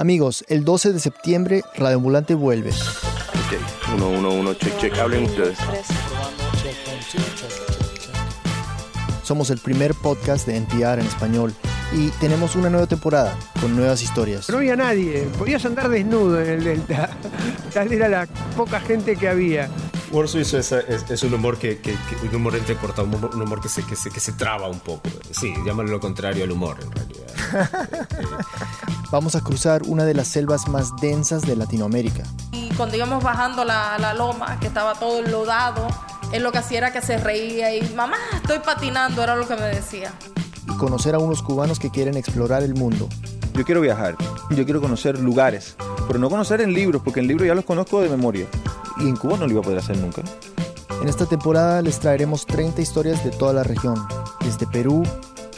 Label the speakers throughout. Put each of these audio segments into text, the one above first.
Speaker 1: Amigos, el 12 de septiembre Radio Ambulante vuelve.
Speaker 2: Ok, uno, uno, uno, check, check. Hablen ustedes.
Speaker 1: Somos el primer podcast de NPR en español y tenemos una nueva temporada con nuevas historias.
Speaker 3: No había nadie, podías andar desnudo en el Delta. Tal era la poca gente que había.
Speaker 4: Humor suizo es, es- es un humor que, que- que- un humor entrecortado, un humor, un humor que, se, que, se, que se traba un poco. Sí, llámalo lo contrario al humor en realidad.
Speaker 1: Vamos a cruzar una de las selvas más densas de Latinoamérica
Speaker 5: Y cuando íbamos bajando la, la loma, que estaba todo enlodado, él lo que hacía era que se reía y, mamá, estoy patinando, era lo que me decía.
Speaker 1: y conocer a unos cubanos que quieren explorar el mundo.
Speaker 6: Yo quiero viajar, yo quiero conocer lugares, pero no conocer en libros, porque en libros ya los conozco de memoria. Y en Cuba no lo iba a poder hacer nunca.
Speaker 1: En esta temporada les traeremos 30 historias de toda la región, desde Perú,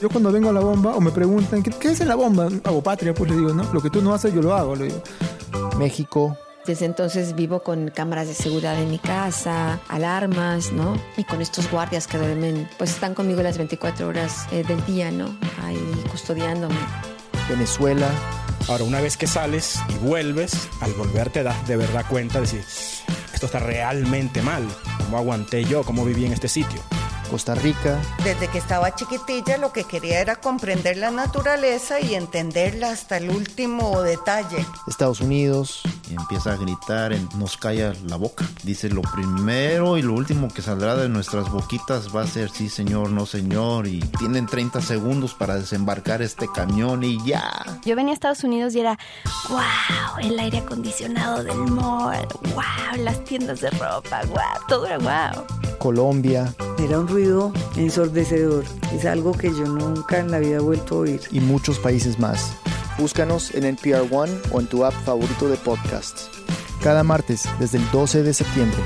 Speaker 7: Yo cuando vengo a la bomba o me preguntan, ¿qué, qué es en la bomba? Hago patria, pues le digo, ¿no? Lo que tú no haces, yo lo hago, le digo.
Speaker 1: México,
Speaker 8: Desde entonces vivo con cámaras de seguridad en mi casa, alarmas, ¿no? Y con estos guardias que duermen, pues están conmigo las 24 horas eh, del día, ¿no? Ahí custodiándome.
Speaker 1: Venezuela,
Speaker 9: Ahora, una vez que sales y vuelves, al volver te das de verdad cuenta de decir, esto está realmente mal. ¿Cómo aguanté yo? ¿Cómo viví en este sitio?
Speaker 1: Costa Rica,
Speaker 10: Desde que estaba chiquitilla lo que quería era comprender la naturaleza y entenderla hasta el último detalle.
Speaker 1: Estados Unidos,
Speaker 11: Y empieza a gritar, nos calla la boca. Dice, lo primero y lo último que saldrá de nuestras boquitas va a ser sí señor, no señor. Y tienen 30 segundos para desembarcar este camión y ya.
Speaker 12: Yo venía a Estados Unidos y era, wow, el aire acondicionado del mall, wow, las tiendas de ropa, wow, todo era wow.
Speaker 1: Colombia
Speaker 13: Era un ruido ensordecedor. Es algo que yo nunca en la vida he vuelto a oír.
Speaker 1: y muchos países más. Búscanos en NPR One o en tu app favorito de podcasts. Cada martes desde el 12 de septiembre.